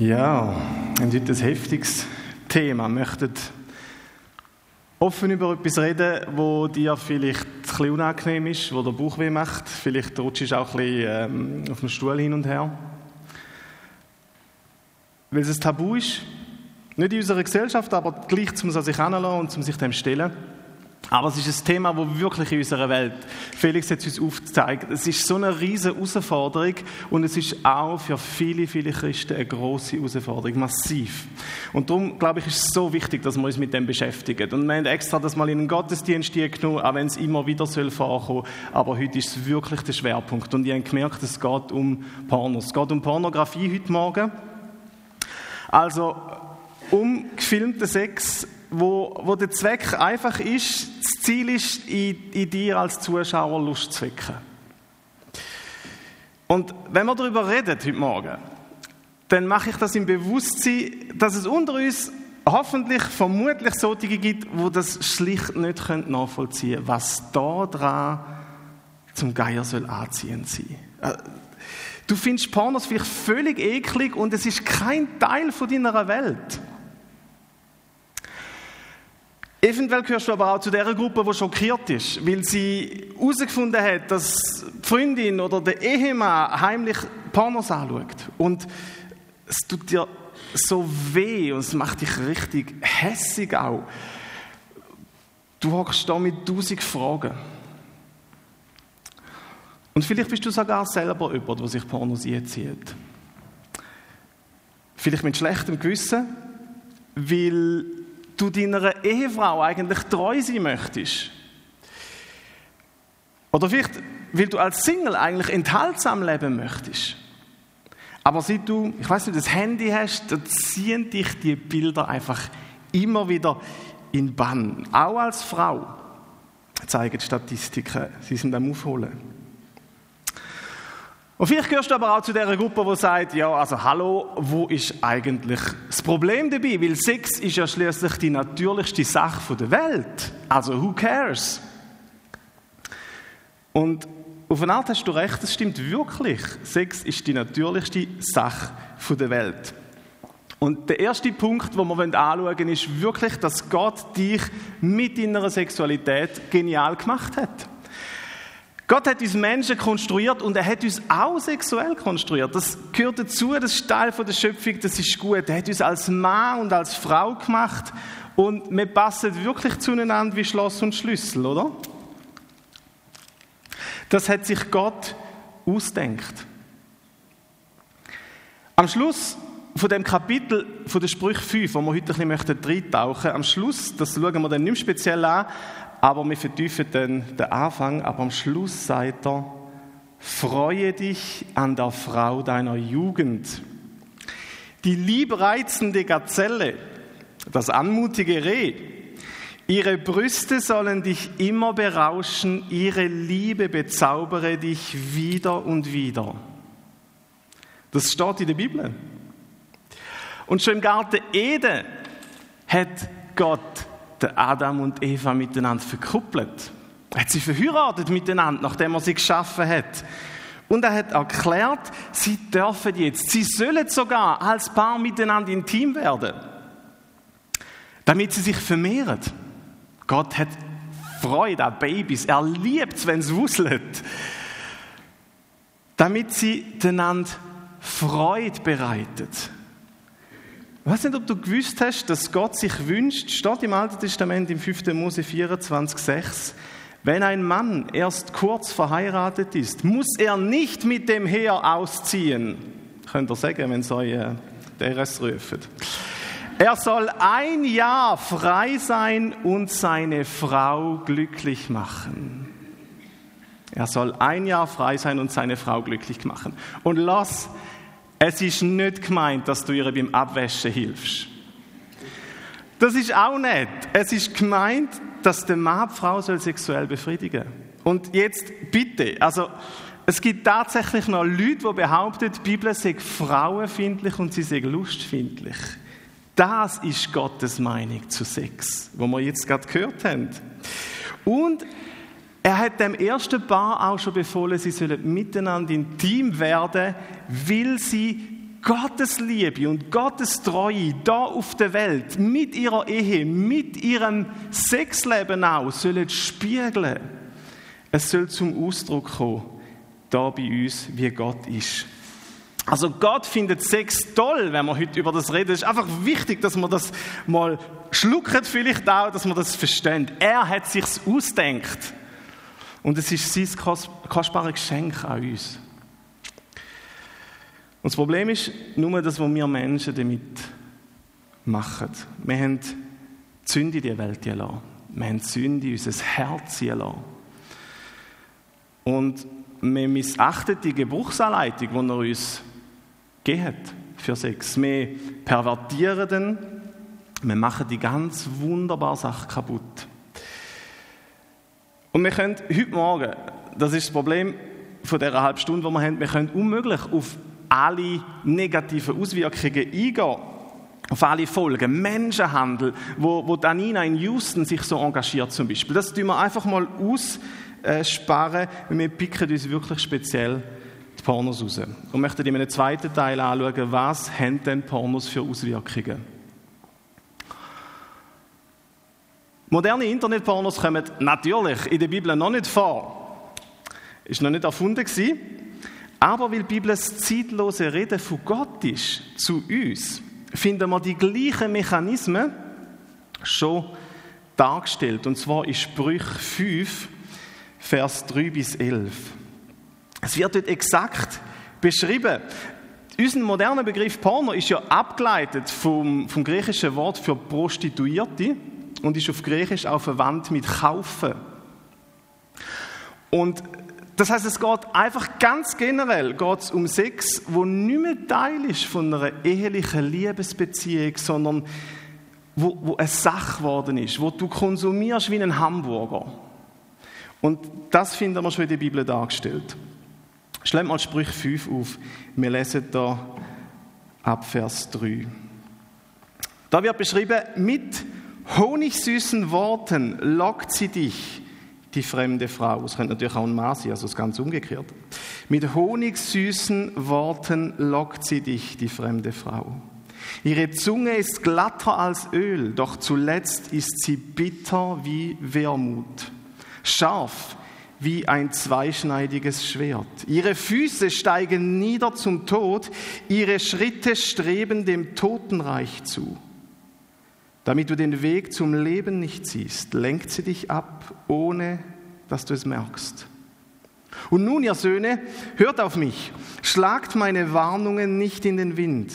Ja, haben heute ein heftiges Thema. Wir möchten offen über etwas reden, wo dir vielleicht ein bisschen unangenehm ist, wo der Bauch weh macht. Vielleicht rutschst du auch ein bisschen ähm, auf dem Stuhl hin und her. Weil es ein Tabu ist. Nicht in unserer Gesellschaft, aber gleich zum sich heranlassen und zum sich dem stellen. Aber es ist ein Thema, das wirklich in unserer Welt, Felix hat es uns aufgezeigt, es ist so eine riesige Herausforderung und es ist auch für viele, viele Christen eine große Herausforderung, massiv. Und darum, glaube ich, ist es so wichtig, dass wir uns mit dem beschäftigen. Und wir haben extra das mal in den Gottesdienst genommen, auch wenn es immer wieder soll vorkommen aber heute ist es wirklich der Schwerpunkt. Und ich habe gemerkt, es geht um Pornos. Es geht um Pornografie heute Morgen. Also, um gefilmten Sex wo, wo der Zweck einfach ist, das Ziel ist, in, in dir als Zuschauer Lust zu wecken. Und wenn wir darüber reden heute Morgen, dann mache ich das im Bewusstsein, dass es unter uns hoffentlich, vermutlich solche gibt, wo das schlicht nicht nachvollziehen können, was da dran zum Geier soll anziehend sein. Äh, du findest Pornos vielleicht völlig eklig und es ist kein Teil von deiner Welt. Eventuell gehörst du aber auch zu der Gruppe, die schockiert ist, weil sie herausgefunden hat, dass die Freundin oder der Ehemann heimlich Pornos anschaut. Und es tut dir so weh und es macht dich richtig hässig auch. Du hockst da mit tausend Fragen. Und vielleicht bist du sogar selber jemand, der sich Pornos einzieht. Vielleicht mit schlechtem Gewissen, weil du deiner Ehefrau eigentlich treu sein möchtest. Oder vielleicht, weil du als Single eigentlich enthaltsam leben möchtest. Aber seit du, ich weiß nicht, das Handy hast, dann ziehen dich die Bilder einfach immer wieder in Bann. Auch als Frau zeigen Statistiken, sie sind am Aufholen. Und vielleicht gehörst du aber auch zu der Gruppe, die sagt, ja, also hallo, wo ist eigentlich das Problem dabei? Weil Sex ist ja schließlich die natürlichste Sache der Welt. Also who cares? Und auf eine Art hast du recht, das stimmt wirklich. Sex ist die natürlichste Sache der Welt. Und der erste Punkt, den wir anschauen wollen, ist wirklich, dass Gott dich mit deiner Sexualität genial gemacht hat. Gott hat uns Menschen konstruiert und er hat uns auch sexuell konstruiert. Das gehört dazu, das ist Teil der Schöpfung, das ist gut. Er hat uns als Mann und als Frau gemacht und wir passen wirklich zueinander wie Schloss und Schlüssel, oder? Das hat sich Gott ausdenkt. Am Schluss von dem Kapitel von der Sprüche 5, wo wir heute ein bisschen reintauchen möchten, am Schluss, das schauen wir dann nicht speziell an, aber wir vertiefen dann den Anfang, aber am Schluss sagt er, freue dich an der Frau deiner Jugend. Die liebreizende Gazelle, das anmutige Reh, ihre Brüste sollen dich immer berauschen, ihre Liebe bezaubere dich wieder und wieder. Das steht in der Bibel. Und schon im Garten Eden hat Gott Adam und Eva miteinander verkuppelt. Er hat sie verheiratet miteinander, nachdem er sie geschaffen hat. Und er hat erklärt, sie dürfen jetzt, sie sollen sogar als Paar miteinander intim werden, damit sie sich vermehren. Gott hat Freude an Babys, er liebt es, wenn es wuselt, damit sie einander Freude bereitet. Ich weiß nicht, ob du gewusst hast, dass Gott sich wünscht, steht im Alten Testament im 5. Mose 24, 6, wenn ein Mann erst kurz verheiratet ist, muss er nicht mit dem Heer ausziehen. Könnt ihr sagen, wenn ihr äh, DRS ruft. Er soll ein Jahr frei sein und seine Frau glücklich machen. Er soll ein Jahr frei sein und seine Frau glücklich machen. Und lass es ist nicht gemeint, dass du ihr beim Abwäschen hilfst. Das ist auch nicht. Es ist gemeint, dass der Mann die Frau soll sexuell befriedigen Und jetzt bitte, also es gibt tatsächlich noch Leute, die behaupten, die Bibel sei frauenfindlich und sie sei lustfindlich. Das ist Gottes Meinung zu Sex, wo wir jetzt gerade gehört haben. Und er hat dem ersten Paar auch schon befohlen, sie sollen miteinander intim werden, weil sie Gottes Liebe und Gottes Treue da auf der Welt mit ihrer Ehe, mit ihrem Sexleben auch sollen spiegeln. Es soll zum Ausdruck kommen, da bei uns, wie Gott ist. Also Gott findet Sex toll, wenn wir heute über das reden. Es ist einfach wichtig, dass man das mal schluckt, vielleicht auch, dass man das versteht. Er hat sich's ausdenkt und es ist sein kostbares Geschenk an uns. Und das Problem ist nur das, was wir Menschen damit machen. Wir haben die Sünde in die Welt gelassen. Wir haben die Sünde in unser Herz gelassen. Und wir missachten die Gebrauchsanleitung, die er uns gegeben für Sex. Wir pervertieren den, wir machen die ganz wunderbare Sache kaputt. Und wir können heute Morgen, das ist das Problem von dieser halben Stunde, die wir haben, wir können unmöglich auf alle negativen Auswirkungen eingehen. Auf alle Folgen. Menschenhandel, wo, wo Danina in Houston sich so engagiert zum Beispiel. Das tun wir einfach mal aussparen. Wir picken uns wirklich speziell die Pornos raus. Und möchten in einem zweiten Teil anschauen, was haben denn Pornos für Auswirkungen. Moderne Internetpornos kommen natürlich in der Bibel noch nicht vor. Ist noch nicht erfunden gewesen. Aber weil die Bibel das zeitlose Reden von Gott ist, zu uns, finden wir die gleichen Mechanismen schon dargestellt. Und zwar in Sprüch 5, Vers 3 bis 11. Es wird dort exakt beschrieben. Unser moderner Begriff Porno ist ja abgeleitet vom, vom griechischen Wort für Prostituierte und ist auf Griechisch auch verwandt mit kaufen. Und das heißt, es geht einfach ganz generell geht's um Sex, wo nicht mehr Teil ist von einer ehelichen Liebesbeziehung, sondern wo, wo eine Sache geworden ist, wo du konsumierst wie ein Hamburger. Und das finden wir schon in der Bibel dargestellt. Schlag mal Sprüch 5 auf. Wir lesen da ab Vers 3. Da wird beschrieben, mit honigsüßen Worten lockt sie dich die fremde Frau. Es könnte natürlich auch ein Mann sein, also das ganz umgekehrt. Mit honigsüßen Worten lockt sie dich, die fremde Frau. Ihre Zunge ist glatter als Öl, doch zuletzt ist sie bitter wie Wermut, scharf wie ein zweischneidiges Schwert. Ihre Füße steigen nieder zum Tod, ihre Schritte streben dem Totenreich zu. Damit du den Weg zum Leben nicht siehst, lenkt sie dich ab, ohne dass du es merkst. Und nun, ihr Söhne, hört auf mich, schlagt meine Warnungen nicht in den Wind,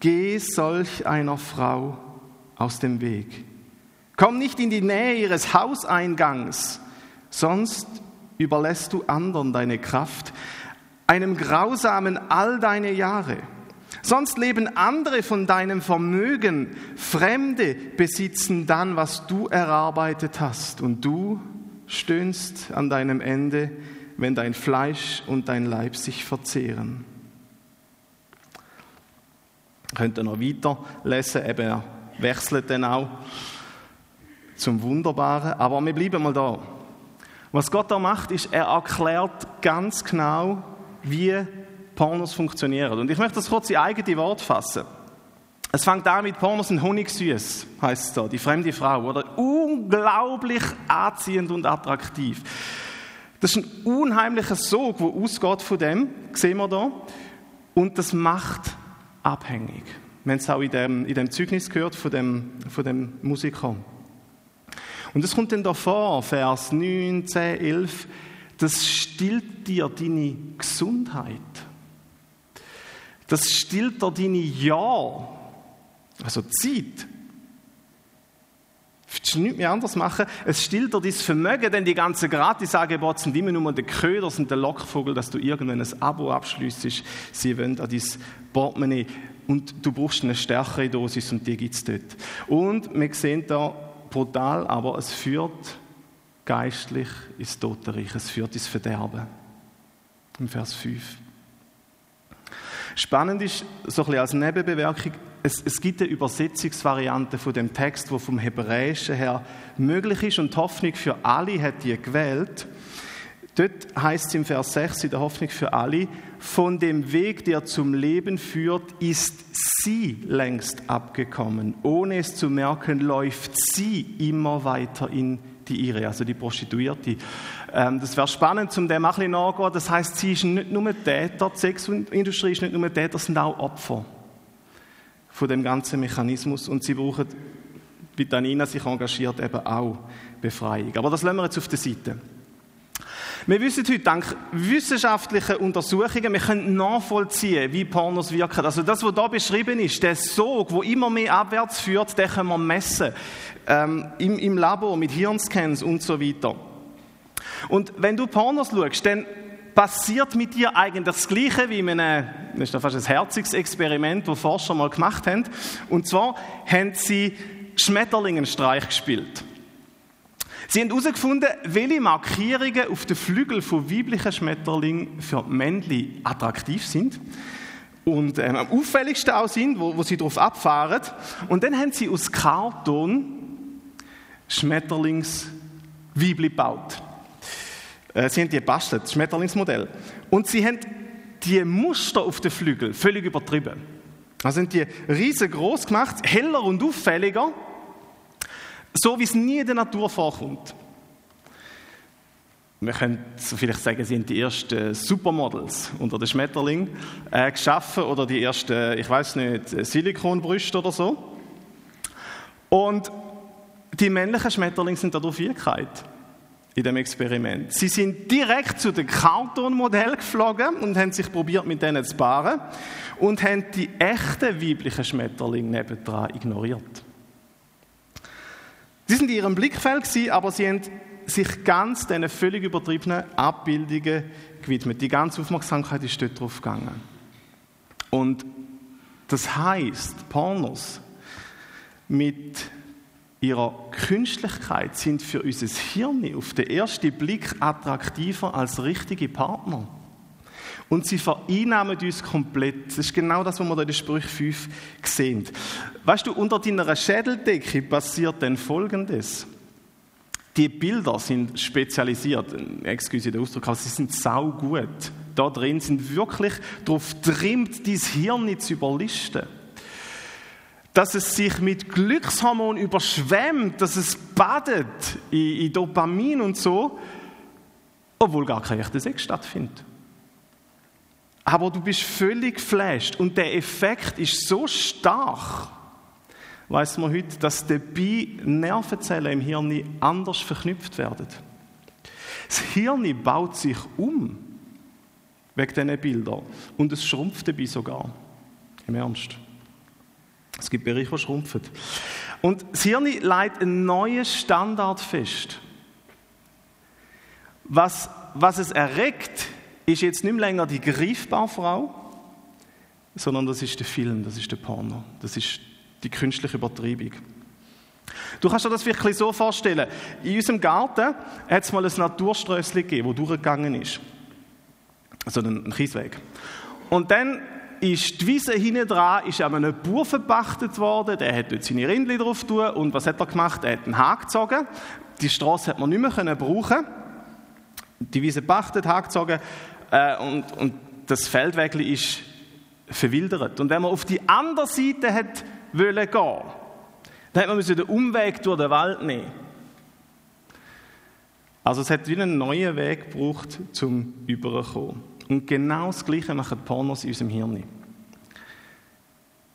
geh solch einer Frau aus dem Weg. Komm nicht in die Nähe ihres Hauseingangs, sonst überlässt du anderen deine Kraft, einem Grausamen all deine Jahre. Sonst leben andere von deinem Vermögen. Fremde besitzen dann, was du erarbeitet hast. Und du stöhnst an deinem Ende, wenn dein Fleisch und dein Leib sich verzehren. Könnt ihr noch weiter lesen, eben er wechselt dann auch zum Wunderbaren. Aber wir bleiben mal da. Was Gott da macht, ist, er erklärt ganz genau, wie Pornos funktionieren. Und ich möchte das kurz in eigene Wort fassen. Es fängt an mit Pornos sind honigsüß, heißt es da, die fremde Frau, oder? Unglaublich anziehend und attraktiv. Das ist ein unheimlicher Sog, der ausgeht von dem, sehen wir da. Und das macht abhängig. Wir haben es auch in dem, in dem Zeugnis gehört von dem, von dem Musiker. Und es kommt dann da vor, Vers 9, 10, 11, das stillt dir deine Gesundheit. Das stillt dir deine Jahre, also Zeit. Du nichts mehr anders machen. Es stillt dir dein Vermögen, denn die ganzen Gratisangebote sind immer nur der Köder und der Lockvogel, dass du irgendwann ein Abo abschliessest. Sie wollen an dein Portemonnaie und du brauchst eine stärkere Dosis und die gibt es dort. Und wir sehen da brutal, aber es führt geistlich ins Totenreich, es führt ins Verderben. Im Vers 5. Spannend ist, so ein bisschen als Nebenbewerkung, es, es gibt eine Übersetzungsvariante von dem Text, wo vom Hebräischen her möglich ist und die Hoffnung für alle hat die gewählt. Dort heißt es im Vers 6 in der Hoffnung für alle, von dem Weg, der zum Leben führt, ist sie längst abgekommen. Ohne es zu merken, läuft sie immer weiter in die Irre, also die Prostituierte. Ähm, das wäre spannend, um dem ein bisschen nachzugehen. Das heißt, sie ist nicht nur Täter, die Sexindustrie ist nicht nur Täter, das sind auch Opfer von dem ganzen Mechanismus und sie brauchen, wie Danina sich engagiert, eben auch Befreiung. Aber das lassen wir jetzt auf der Seite. Wir wissen heute dank wissenschaftlichen Untersuchungen, wir können nachvollziehen, wie Pornos wirken. Also das, was da beschrieben ist, der Sog, wo immer mehr abwärts führt, den können wir messen. Ähm, im, Im Labor mit Hirnscans und so weiter. Und wenn du Pornos schaust, dann passiert mit dir eigentlich das Gleiche wie in einem, das ist fast ein herziges Experiment, das Forscher mal gemacht haben. Und zwar haben sie Schmetterlingenstreich gespielt. Sie haben herausgefunden, welche Markierungen auf den Flügeln von weiblichen Schmetterlingen für Männchen attraktiv sind und ähm, am auffälligsten auch sind, wo, wo sie darauf abfahren. Und dann haben sie aus Karton Schmetterlingsweibli gebaut. Äh, sie haben die gebastelt, das Schmetterlingsmodell. Und sie haben die Muster auf den Flügeln völlig übertrieben. Also sind die riesengroß gemacht, heller und auffälliger so wie es nie in der Natur vorkommt. Wir können vielleicht sagen, sie sind die ersten Supermodels unter den Schmetterling äh, geschaffen oder die ersten, ich weiß nicht, Silikonbrüste oder so. Und die männlichen Schmetterlinge sind dadurch Wirklichkeit in dem Experiment. Sie sind direkt zu dem Carton-Modell geflogen und haben sich probiert, mit denen zu paaren und haben die echten weiblichen Schmetterlinge nebendran ignoriert. Sie sind in ihrem Blickfeld, aber sie haben sich ganz diesen völlig übertriebenen Abbildungen gewidmet. Die ganze Aufmerksamkeit ist dort drauf gegangen. Und das heißt, Pornos mit ihrer Künstlichkeit sind für unser Hirn auf den ersten Blick attraktiver als richtige Partner. Und sie vereinnahmen uns komplett. Das ist genau das, was wir da in Sprüch 5 sehen. Weißt du, unter deiner Schädeldecke passiert dann Folgendes. Die Bilder sind spezialisiert, excuse den Ausdruck, aber sie sind sau gut. Da drin sind wirklich darauf trimmt, dein Hirn zu überlisten. Dass es sich mit Glückshormonen überschwemmt, dass es badet in Dopamin und so, obwohl gar kein echter Sex stattfindet aber du bist völlig geflasht und der Effekt ist so stark, weiß man heute, dass dabei Nervenzellen im Hirn anders verknüpft werden. Das Hirn baut sich um wegen diesen Bildern und es schrumpft dabei sogar. Im Ernst. Es gibt Bereiche, die schrumpfen. Und das Hirn legt einen neuen Standard fest. Was, was es erregt, ist jetzt nicht länger die greifbare Frau, sondern das ist der Film, das ist der Porno, das ist die künstliche Übertreibung. Du kannst dir das wirklich so vorstellen. In unserem Garten hat es mal ein Naturströssli gegeben, das durchgegangen ist. Also ein Kiesweg. Und dann ist die Wiese hinten dran, ist an einem Bauer verpachtet worden, der hat dort seine Rindchen drauf tun und was hat er gemacht? Er hat einen Haken gezogen. Die Straße hat man nicht mehr brauchen Die Wiese pachtet, Haken gezogen äh, und, und das Feldwägli ist verwildert. Und wenn man auf die andere Seite hat wollen gehen, dann hat man den Umweg durch den Wald nehmen. Also es hat wie einen neuen Weg gebraucht, zum Überkommen. Und genau das Gleiche machen Pornos in unserem Hirn.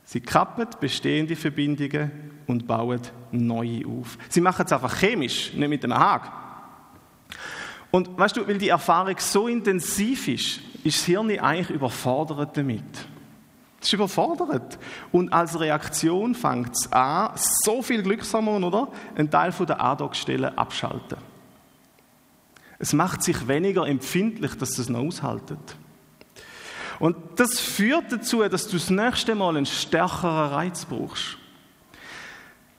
Sie kappen bestehende Verbindungen und bauen neue auf. Sie machen es einfach chemisch, nicht mit einem Haken. Und weißt du, weil die Erfahrung so intensiv ist, ist das Hirn eigentlich überfordert damit. Es ist überfordert. Und als Reaktion fängt es an, so viel Glückshormon, oder? Einen Teil der Andockstelle abschalten. Es macht sich weniger empfindlich, dass es noch aushaltet. Und das führt dazu, dass du das nächste Mal einen stärkeren Reiz brauchst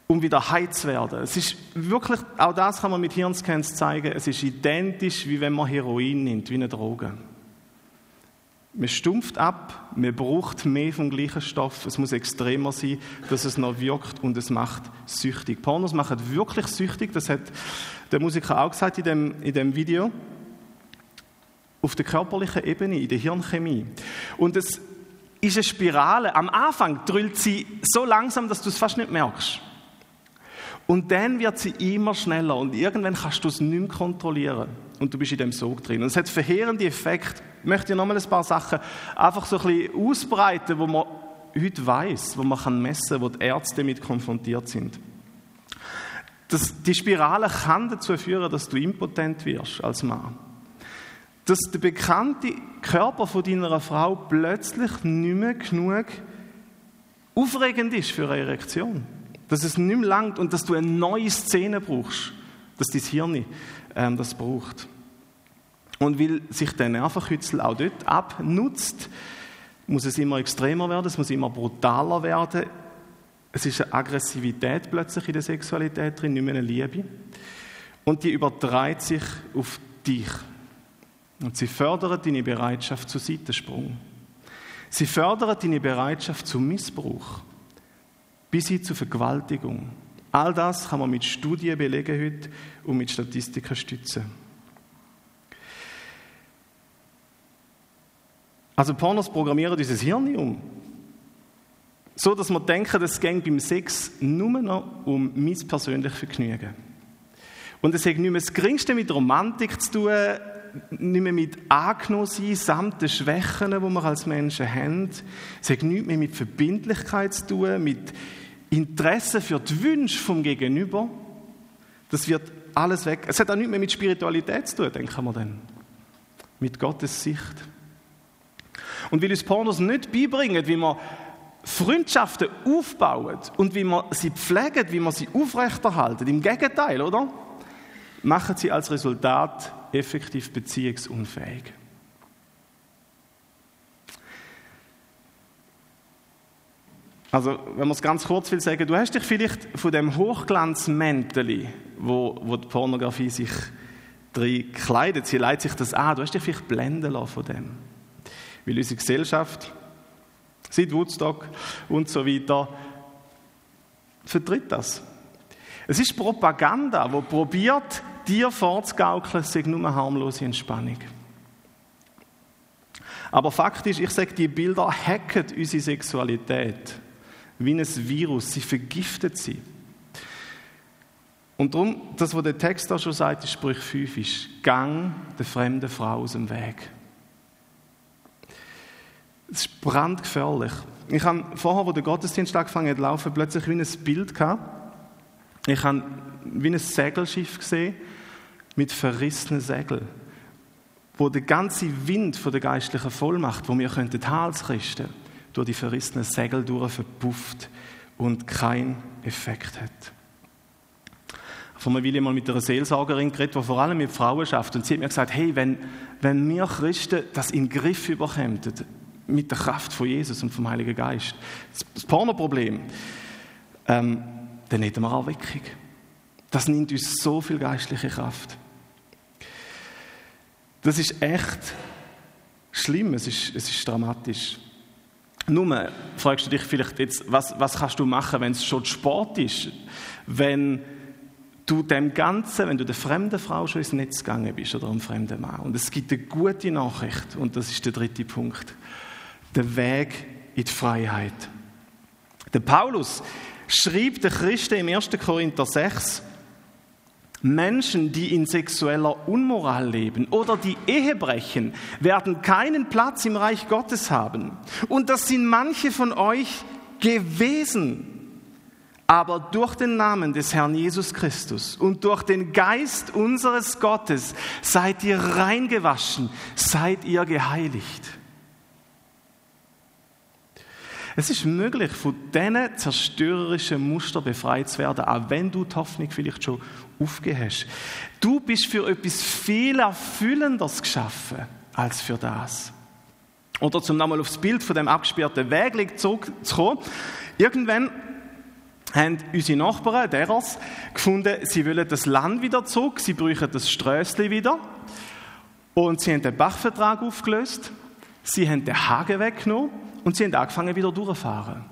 um wieder heil zu werden. Es ist wirklich, auch das kann man mit Hirnscans zeigen, es ist identisch, wie wenn man Heroin nimmt, wie eine Droge. Man stumpft ab, man braucht mehr vom gleichen Stoff, es muss extremer sein, dass es noch wirkt und es macht süchtig. Pornos machen wirklich süchtig, das hat der Musiker auch gesagt in dem, in dem Video. auf der körperlichen Ebene, in der Hirnchemie. Und es ist eine Spirale. Am Anfang drüllt sie so langsam, dass du es fast nicht merkst. Und dann wird sie immer schneller und irgendwann kannst du es nicht mehr kontrollieren. Und du bist in dem Sog drin. Und es hat verheerende Effekte. Ich möchte nochmal ein paar Sachen einfach so ein bisschen ausbreiten, wo man heute weiß, wo man messen kann, wo die Ärzte damit konfrontiert sind. Das, die Spirale kann dazu führen, dass du impotent wirst als Mann. Dass der bekannte Körper von deiner Frau plötzlich nicht mehr genug aufregend ist für eine Erektion. Dass es nicht mehr langt und dass du eine neue Szene brauchst, dass dein Hirn ähm, das braucht. Und weil sich der Nervenkützel auch dort abnutzt, muss es immer extremer werden, es muss immer brutaler werden. Es ist eine Aggressivität plötzlich in der Sexualität drin, nicht mehr eine Liebe. Und die übertreibt sich auf dich. Und sie fördert deine Bereitschaft zu Seitensprung. Sie fördert deine Bereitschaft zu Missbrauch bis hin zur Vergewaltigung. All das kann man mit Studien belegen heute und mit Statistiken stützen. Also Pornos programmieren dieses Hirn um. So, dass wir denken, es geht beim Sex nur noch um mein persönliches Vergnügen. Und es hat nicht mehr das Geringste mit Romantik zu tun, nicht mehr mit angenommen samt den Schwächen, die wir als Menschen haben. Es hat nichts mehr mit Verbindlichkeit zu tun, mit Interesse für die Wünsche vom Gegenüber, das wird alles weg. Es hat auch nichts mehr mit Spiritualität zu tun, denken wir dann. Mit Gottes Sicht. Und weil uns Pornos nicht beibringen, wie man Freundschaften aufbauen und wie man sie pflegt, wie man sie aufrechterhalten, im Gegenteil, oder? Machen sie als Resultat effektiv beziehungsunfähig. Also, wenn man es ganz kurz will sagen, du hast dich vielleicht von dem Hochglanzmäntel, wo, wo die Pornografie sich drin kleidet, sie leitet sich das an, du hast dich vielleicht blenden lassen von dem. Weil unsere Gesellschaft, seit Woodstock und so weiter, vertritt das. Es ist Propaganda, wo probiert, dir vorzugaukeln, es sei nur eine harmlose Entspannung. Aber Fakt ist, ich sage, die Bilder hacken unsere Sexualität wie ein Virus. Sie vergiftet sie. Und darum, das, was der Text da schon sagt, in Sprüch 5 ist, gang der fremden Frau aus dem Weg. Es ist brandgefährlich. Ich habe vorher, wo der Gottesdienst angefangen hat, laufen, plötzlich wie ein Bild gehabt. Ich habe wie ein Segelschiff gesehen mit verrissenen Segeln, wo der ganze Wind von der geistlichen Vollmacht, wo wir könnten Hals richten, durch die verrissenen Segel durch verpufft und keinen Effekt hat. Vor einer Weile mal mit einer Seelsorgerin geredet, die vor allem mit Frauen schafft. Und sie hat mir gesagt, hey, wenn, wenn wir Christen das in den Griff überkommen, mit der Kraft von Jesus und vom Heiligen Geist, das Pornoproblem, ähm, dann hätten wir auch Weckung. Das nimmt uns so viel geistliche Kraft. Das ist echt schlimm, es ist, es ist dramatisch. Nur fragst du dich vielleicht jetzt, was, was kannst du machen, wenn es schon Sport ist? Wenn du dem Ganzen, wenn du der fremden Frau schon ins Netz gegangen bist oder einem fremden Mann. Und es gibt eine gute Nachricht, und das ist der dritte Punkt. Der Weg in die Freiheit. Der Paulus schrieb den Christen im 1. Korinther 6, Menschen, die in sexueller Unmoral leben oder die Ehe brechen, werden keinen Platz im Reich Gottes haben. Und das sind manche von euch gewesen. Aber durch den Namen des Herrn Jesus Christus und durch den Geist unseres Gottes seid ihr reingewaschen, seid ihr geheiligt. Es ist möglich, von diesen zerstörerischen Mustern befreit zu werden, auch wenn du die Hoffnung vielleicht schon aufgegeben hast. Du bist für etwas viel Erfüllenderes geschaffen als für das. Oder zum nochmal aufs Bild von dem abgesperrten Weg zurückzukommen. Irgendwann haben unsere Nachbarn, deras, gefunden, sie wollen das Land wieder zurück, sie brauchen das Strössli wieder. Und sie haben den Bachvertrag aufgelöst, sie haben den Hagen weggenommen und sie haben angefangen, wieder durchzufahren.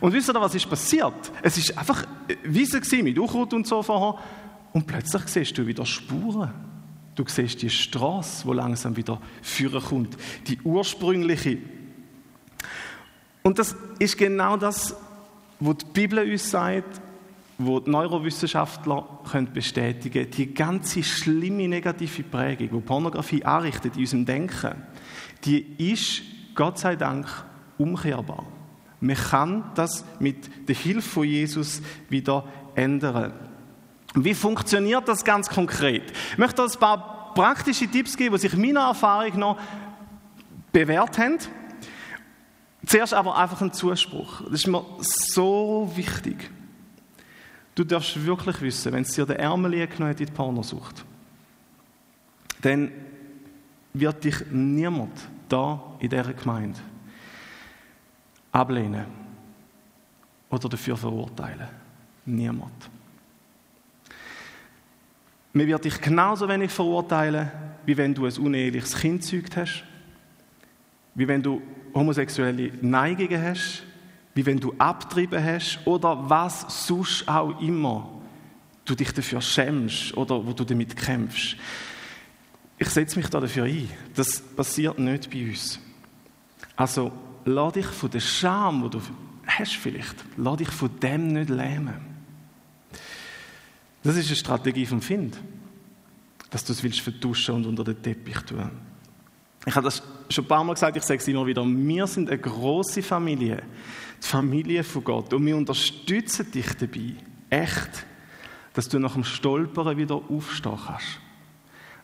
Und wisst ihr, was ist passiert? Es ist einfach Wiese mit Unkraut und so vorher. Und plötzlich siehst du wieder Spuren. Du siehst die Straße, wo langsam wieder führen kommt, die ursprüngliche. Und das ist genau das, was die Bibel uns sagt, wo die Neurowissenschaftler können bestätigen. Die ganze schlimme negative Prägung, die Pornografie anrichtet in unserem Denken, die ist Gott sei Dank umkehrbar. Man kann das mit der Hilfe von Jesus wieder ändern. Wie funktioniert das ganz konkret? Ich möchte ein paar praktische Tipps geben, die sich meiner Erfahrung noch bewährt haben. Zuerst aber einfach ein Zuspruch. Das ist mir so wichtig. Du darfst wirklich wissen, wenn es dir den Ärmel genommen hat in die Pornosucht, dann wird dich niemand da in dieser Gemeinde ablehnen oder dafür verurteilen. Niemand. Man wird dich genauso wenig verurteilen, wie wenn du ein uneheliches Kind gezeugt hast, wie wenn du homosexuelle Neigungen hast, wie wenn du abtrieben hast oder was sonst auch immer du dich dafür schämst oder wo du damit kämpfst. Ich setze mich da dafür ein. Das passiert nicht bei uns. Also, lass dich von der Scham, die du hast vielleicht, lass dich von dem nicht lähmen. Das ist eine Strategie vom Find, dass du es willst vertuschen und unter den Teppich tun. Ich habe das schon ein paar Mal gesagt, ich sage es immer wieder. Wir sind eine große Familie, die Familie von Gott. Und wir unterstützen dich dabei, echt, dass du nach dem Stolpern wieder aufstehen kannst.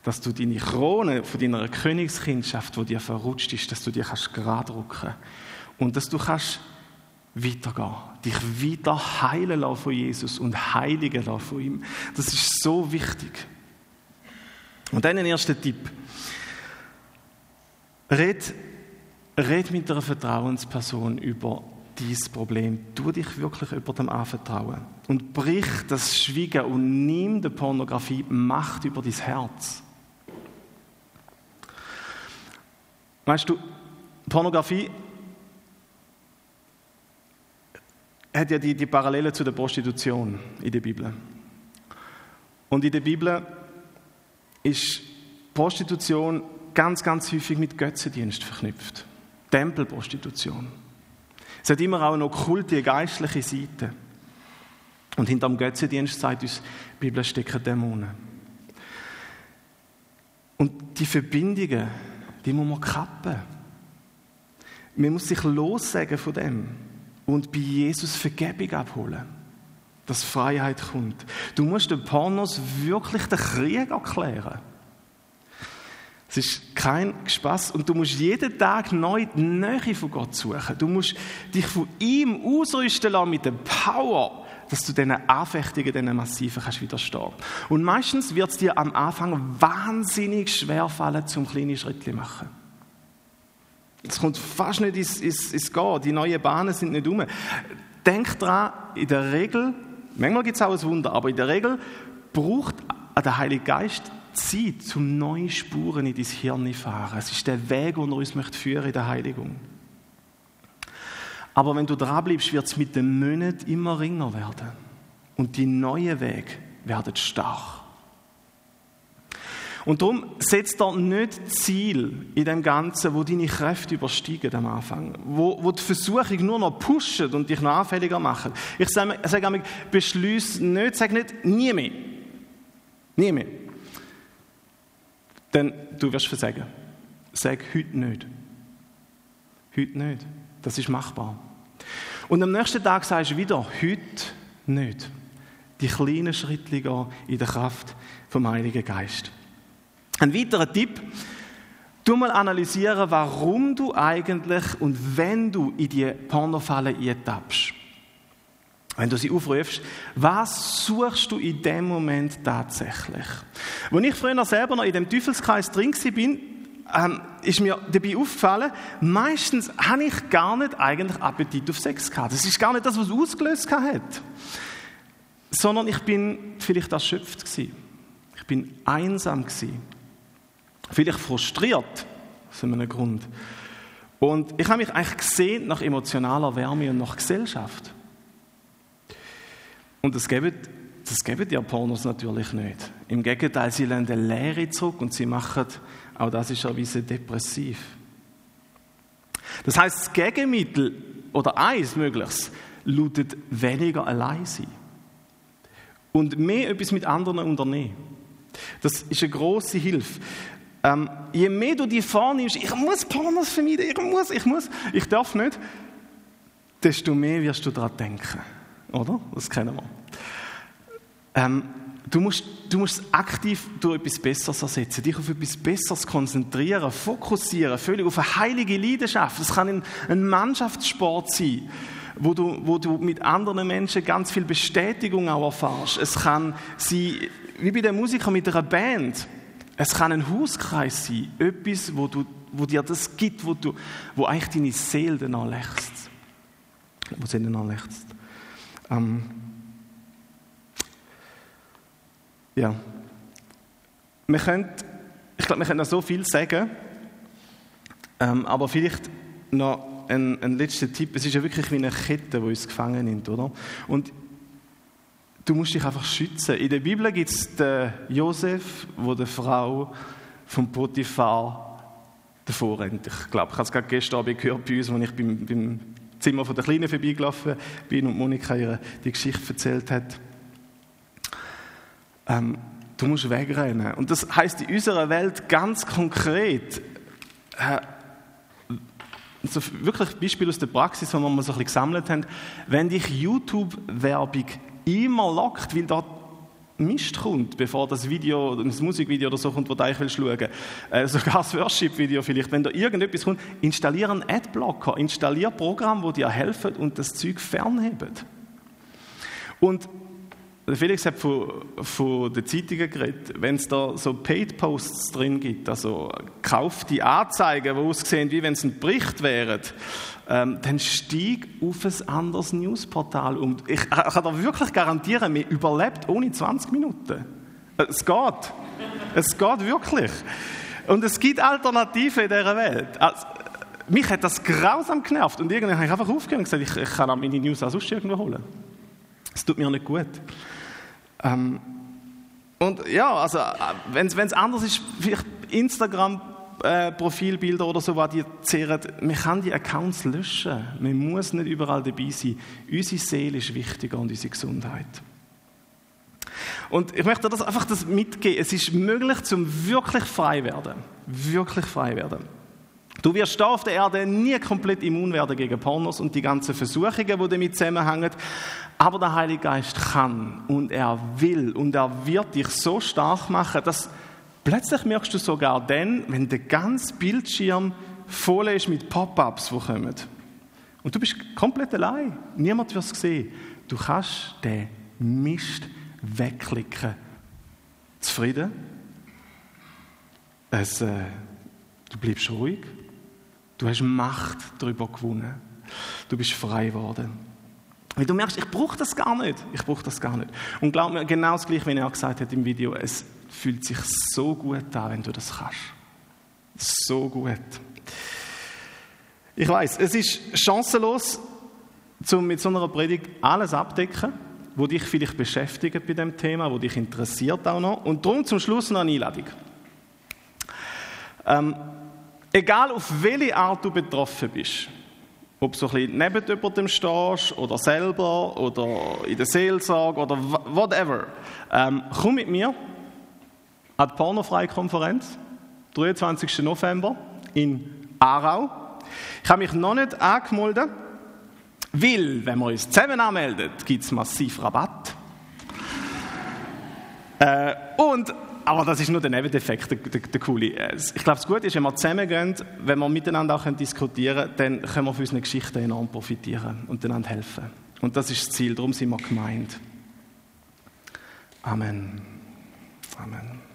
Dass du deine Krone von deiner Königskindschaft, die dir verrutscht ist, dass du die kannst gerade rücken Und dass du kannst weitergehen, dich wieder heilen lassen von Jesus und heiligen lassen von ihm. Das ist so wichtig. Und dann ein erster Tipp. Red, red mit einer Vertrauensperson über dieses Problem. Tu dich wirklich über dem anvertrauen. Und brich das Schweigen und nimm der Pornografie Macht über dein Herz. Weißt du, Pornografie hat ja die, die Parallele zu der Prostitution in der Bibel. Und in der Bibel ist Prostitution ganz, ganz häufig mit Götzendienst verknüpft. Tempelprostitution. Es hat immer auch noch kulte, geistliche Seite. Und hinter dem Götzendienst sagt uns, die Bibel stecken Dämonen. Und die Verbindungen, die muss man kappen. Man muss sich lossagen von dem und bei Jesus Vergebung abholen. Dass Freiheit kommt. Du musst den Pornos wirklich den Krieg erklären. Es ist kein Spaß und du musst jeden Tag neu die Nähe von Gott suchen. Du musst dich von ihm ausrüsten lassen mit der Power, dass du diesen Anfechtungen, diesen Massiven kannst widerstehen Und meistens wird es dir am Anfang wahnsinnig schwer fallen, zum kleine Schritte zu machen. Es kommt fast nicht ins, ins, ins Gehen. Die neuen Bahnen sind nicht um. Denk dran, in der Regel, manchmal gibt es auch ein Wunder, aber in der Regel braucht der Heilige Geist Zeit, zum neue Spuren in dein Hirn zu fahren. Es ist der Weg, den er uns möchte führen in der Heiligung. Aber wenn du dranbleibst, wird es mit den Monaten immer ringer werden. Und die neuen Wege werden stark. Und darum setzt da nicht Ziel in dem Ganzen, wo deine Kräfte übersteigen am Anfang, wo, wo die Versuchung nur noch pushen und dich noch anfälliger machen. Ich sage, sage einmal, beschließ nicht, sag nicht, nie mehr. Nie mehr. Denn du wirst versagen. Sag heute nicht. Heute nicht. Das ist machbar. Und am nächsten Tag sagst du wieder, heute nicht. Die kleinen Schritte gehen in der Kraft vom Heiligen Geist. Ein weiterer Tipp, du mal analysieren, warum du eigentlich und wenn du in die Pornofalle eintappst. Wenn du sie aufrufst, was suchst du in dem Moment tatsächlich? Als ich früher selber noch in dem Teufelskreis drin bin, ähm, ist mir dabei aufgefallen, meistens habe ich gar nicht eigentlich Appetit auf Sex gehabt. Das ist gar nicht das, was ausgelöst hat. Sondern ich bin vielleicht erschöpft gewesen. Ich bin einsam gewesen. Vielleicht frustriert, aus einem Grund. Und ich habe mich eigentlich gesehen nach emotionaler Wärme und nach Gesellschaft. Und es gibt das geben die Pornos natürlich nicht. Im Gegenteil, sie lehnen eine Lehre zurück und sie machen, auch das ist erwiesen, depressiv. Das heißt, das Gegenmittel oder eins mögliches lautet weniger allein sein und mehr etwas mit anderen unternehmen. Das ist eine große Hilfe. Ähm, je mehr du die vornimmst, ich muss Pornos vermeiden, ich muss, ich muss, ich darf nicht, desto mehr wirst du daran denken. Oder? Das kennen wir. Ähm, du, musst, du musst aktiv durch etwas Besseres ersetzen, dich auf etwas Besseres konzentrieren, fokussieren, völlig auf eine heilige Leidenschaft. Das kann ein, Mannschaftssport sein wo du, wo du mit anderen Menschen ganz viel Bestätigung auch erfährst. Es kann sein, wie bei den Musikern mit einer Band, es kann ein Hauskreis sein, etwas, wo, du, wo dir das gibt, wo, du, wo eigentlich deine Seele danach lächzt. Wo sie danach lächzt. Ähm, ja. Wir können, ich glaube, wir können noch so viel sagen, ähm, aber vielleicht noch ein, ein letzter Tipp. Es ist ja wirklich wie eine Kette, die uns gefangen nimmt, oder? Und du musst dich einfach schützen. In der Bibel gibt es den Josef, wo der Frau von Potiphar davor rennt. Ich glaube, ich habe es gerade gestern Abend gehört bei uns, als ich beim, beim Zimmer von der Kleinen vorbeigelaufen bin und Monika ihr die Geschichte erzählt hat. Ähm, du musst wegrennen. Und das heißt in unserer Welt ganz konkret, äh, so wirklich Beispiel aus der Praxis, wo wir mal so ein bisschen gesammelt haben, wenn dich YouTube-Werbung immer lockt, weil da Mist kommt, bevor das Video, das Musikvideo oder so kommt, wo du eigentlich schauen willst, äh, sogar das Worship-Video vielleicht, wenn da irgendetwas kommt, installiere einen Adblocker, installiere Programme, die dir helfen und das Zeug fernheben. Und Felix hat von, von den Zeitungen geredet. Wenn es da so Paid-Posts drin gibt, also kaufte Anzeigen, die aussehen, wie wenn es ein Bericht wäre, ähm, dann steig auf ein anderes Newsportal um. Ich, ich kann dir wirklich garantieren, man überlebt ohne 20 Minuten. Es geht. Es geht wirklich. Und es gibt Alternativen in dieser Welt. Also, mich hat das grausam genervt und irgendwann habe ich einfach aufgehört und gesagt, ich, ich kann meine News auch sonst irgendwo holen. Es tut mir nicht gut. Ähm, und ja, also wenn es anders ist, vielleicht Instagram äh, Profilbilder oder so, was die zehren, man kann die Accounts löschen. Man muss nicht überall dabei sein. Unsere Seele ist wichtiger und unsere Gesundheit. Und ich möchte das einfach das mitgeben. Es ist möglich, zum wirklich frei werden. Wirklich frei werden. Du wirst da auf der Erde nie komplett immun werden gegen Pornos und die ganzen Versuchungen, die damit zusammenhängen. Aber der Heilige Geist kann und er will und er wird dich so stark machen, dass plötzlich merkst du sogar dann, wenn der ganze Bildschirm voll ist mit Pop-ups, die kommen. Und du bist komplett allein. Niemand wird es sehen. Du kannst den Mist wegklicken. Zufrieden? Es, äh, du bleibst ruhig. Du hast Macht darüber gewonnen. Du bist frei geworden. Weil du merkst, ich brauche das gar nicht. Ich brauche das gar nicht. Und glaub mir, genau das gleiche, wie er gesagt hat im Video, es fühlt sich so gut an, wenn du das kannst. So gut. Ich weiß, es ist chancenlos, um mit so einer Predigt alles abdecken, wo dich vielleicht beschäftigt bei dem Thema, wo dich interessiert auch noch. Und darum zum Schluss noch eine Einladung. Ähm, Egal auf welche Art du betroffen bist, ob du so ein bisschen neben jemandem stehst oder selber oder in der Seelsorge oder whatever, ähm, komm mit mir an die Pornofreie-Konferenz, 23. November in Aarau. Ich habe mich noch nicht angemeldet, weil, wenn wir uns zusammen anmelden, gibt es massiv Rabatt. Äh, und aber das ist nur der Nebeneffekt, der, der, der coole. Ich glaube, das Gute ist, wenn wir zusammengehen, wenn wir miteinander auch diskutieren können, dann können wir von unseren Geschichten enorm profitieren und einander helfen. Und das ist das Ziel, darum sind wir gemeint. Amen. Amen.